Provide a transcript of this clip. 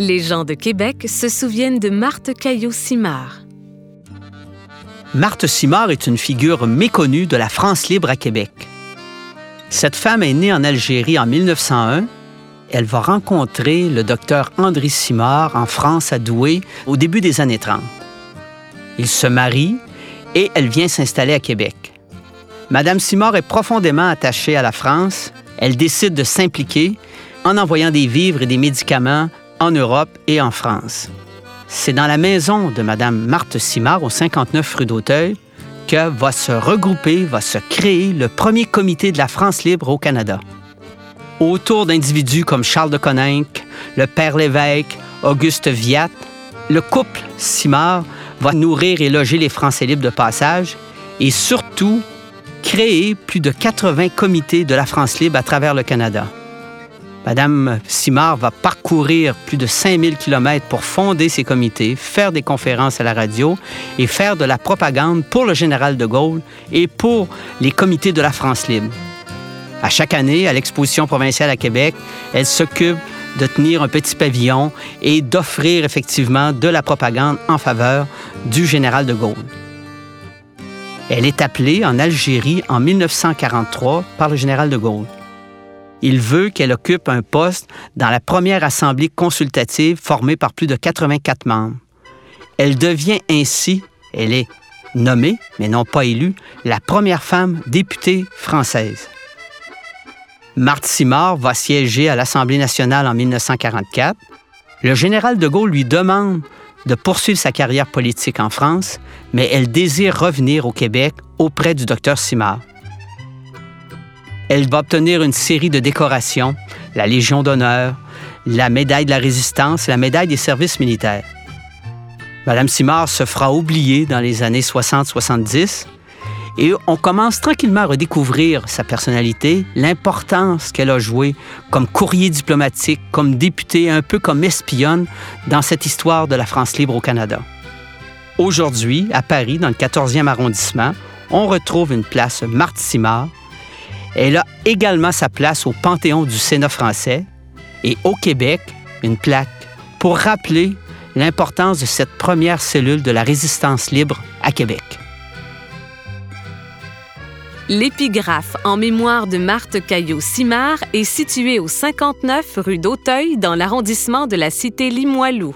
Les gens de Québec se souviennent de Marthe Caillot-Simard. Marthe Simard est une figure méconnue de la France libre à Québec. Cette femme est née en Algérie en 1901. Elle va rencontrer le docteur André Simard en France à Douai au début des années 30. Ils se marient et elle vient s'installer à Québec. Madame Simard est profondément attachée à la France. Elle décide de s'impliquer en envoyant des vivres et des médicaments en Europe et en France. C'est dans la maison de Madame Marthe Simard, au 59 rue d'Auteuil, que va se regrouper, va se créer le premier comité de la France libre au Canada. Autour d'individus comme Charles de Coninck, le Père Lévesque, Auguste Viat, le couple Simard va nourrir et loger les Français libres de passage et surtout créer plus de 80 comités de la France libre à travers le Canada. Madame Simard va parcourir plus de 5000 kilomètres pour fonder ces comités, faire des conférences à la radio et faire de la propagande pour le général de Gaulle et pour les comités de la France libre. À chaque année, à l'exposition provinciale à Québec, elle s'occupe de tenir un petit pavillon et d'offrir effectivement de la propagande en faveur du général de Gaulle. Elle est appelée en Algérie en 1943 par le général de Gaulle il veut qu'elle occupe un poste dans la première assemblée consultative formée par plus de 84 membres. Elle devient ainsi, elle est nommée, mais non pas élue, la première femme députée française. Marthe Simard va siéger à l'Assemblée nationale en 1944. Le général de Gaulle lui demande de poursuivre sa carrière politique en France, mais elle désire revenir au Québec auprès du docteur Simard. Elle va obtenir une série de décorations, la Légion d'honneur, la médaille de la résistance la médaille des services militaires. Madame Simard se fera oublier dans les années 60-70 et on commence tranquillement à redécouvrir sa personnalité, l'importance qu'elle a jouée comme courrier diplomatique, comme députée, un peu comme espionne dans cette histoire de la France libre au Canada. Aujourd'hui, à Paris, dans le 14e arrondissement, on retrouve une place Marthe Simard elle a également sa place au Panthéon du Sénat français et au Québec, une plaque pour rappeler l'importance de cette première cellule de la résistance libre à Québec. L'épigraphe en mémoire de Marthe Caillot-Simard est située au 59 rue d'Auteuil dans l'arrondissement de la cité Limoilou.